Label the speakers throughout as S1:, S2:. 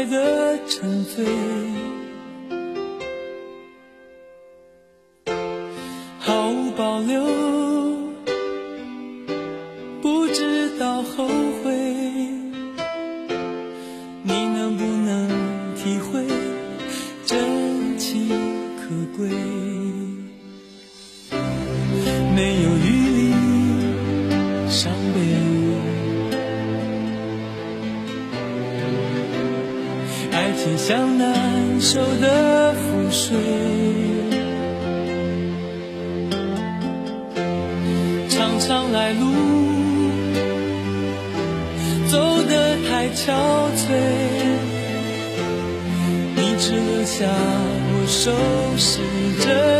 S1: 爱的沉醉。水常常来路走得太憔悴，你只留下我收拾着。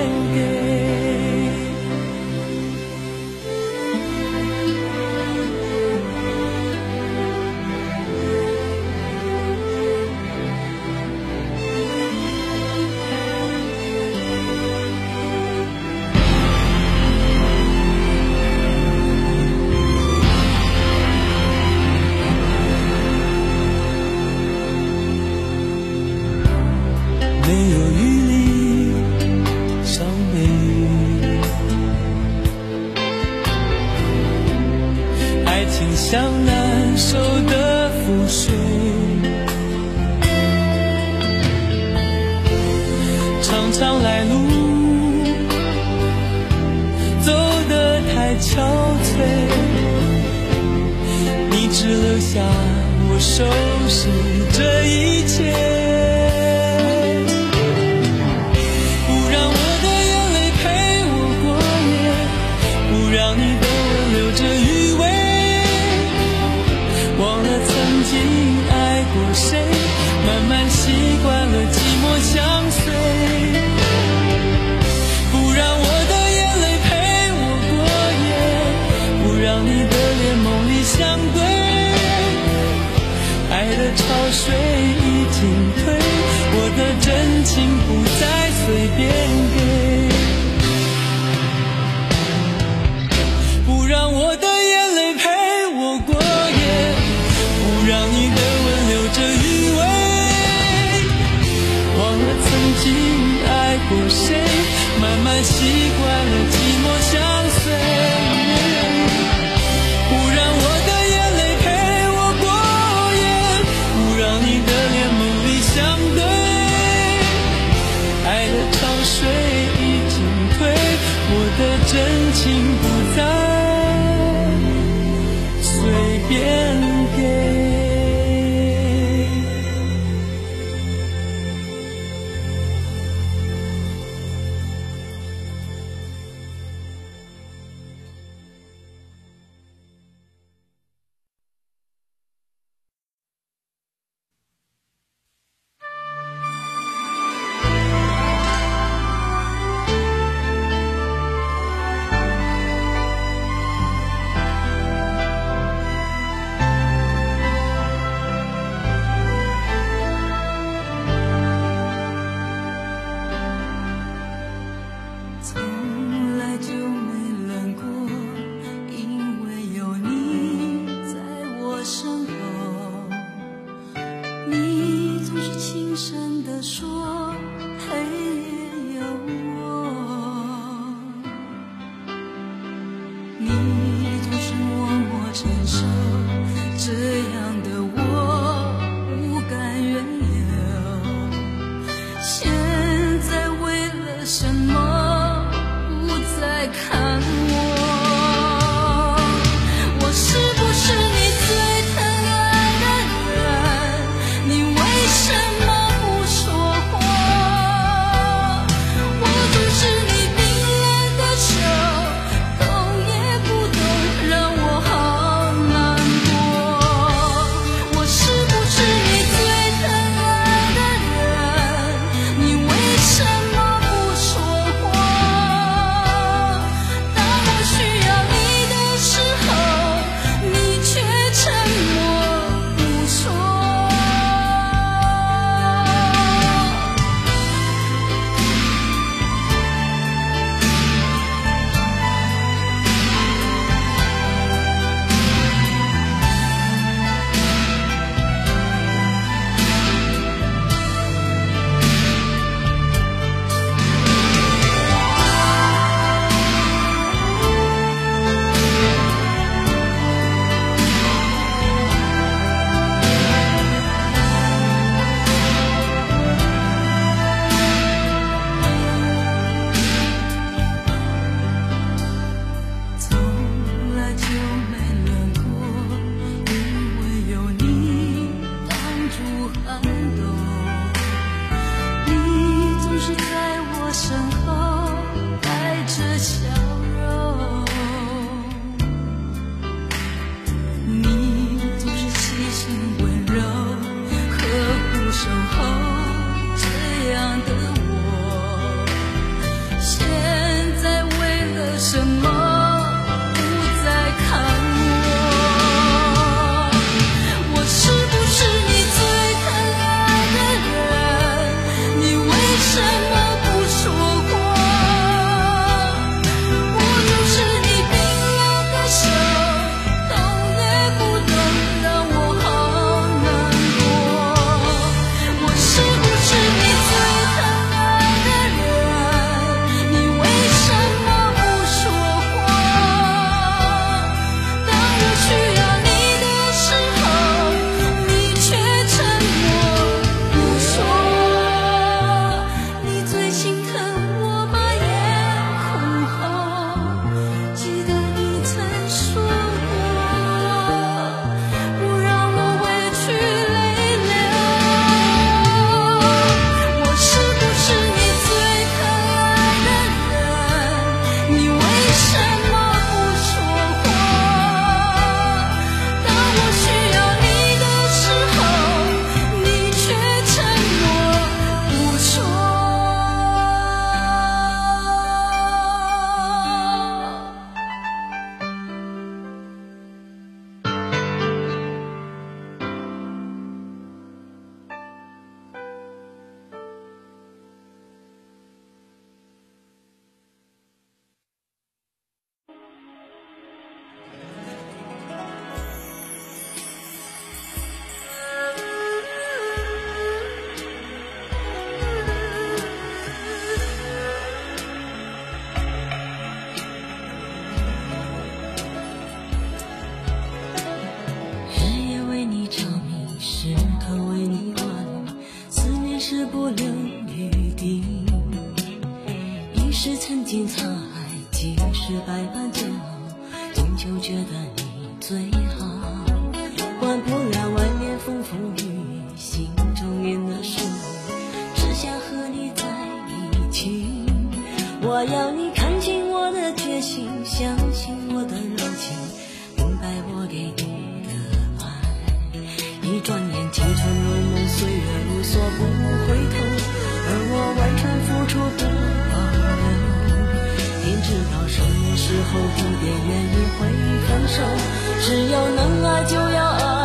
S1: 你像难受的覆水，常常来路走得太憔悴，你只留下我收拾这一切。曾经爱过谁？慢慢习惯了寂寞相随。谁慢慢习惯了寂寞相随？
S2: 最好。管不了外面风风雨雨，心中念的是你，只想和你在一起。我要你看清我的决心，相信我的柔情，明白我给你的爱。一转眼，青春如梦，岁月如梭，不回头。而我完全付出不保留，天知道什么时候、地点、原因会分手。只要能爱就要爱。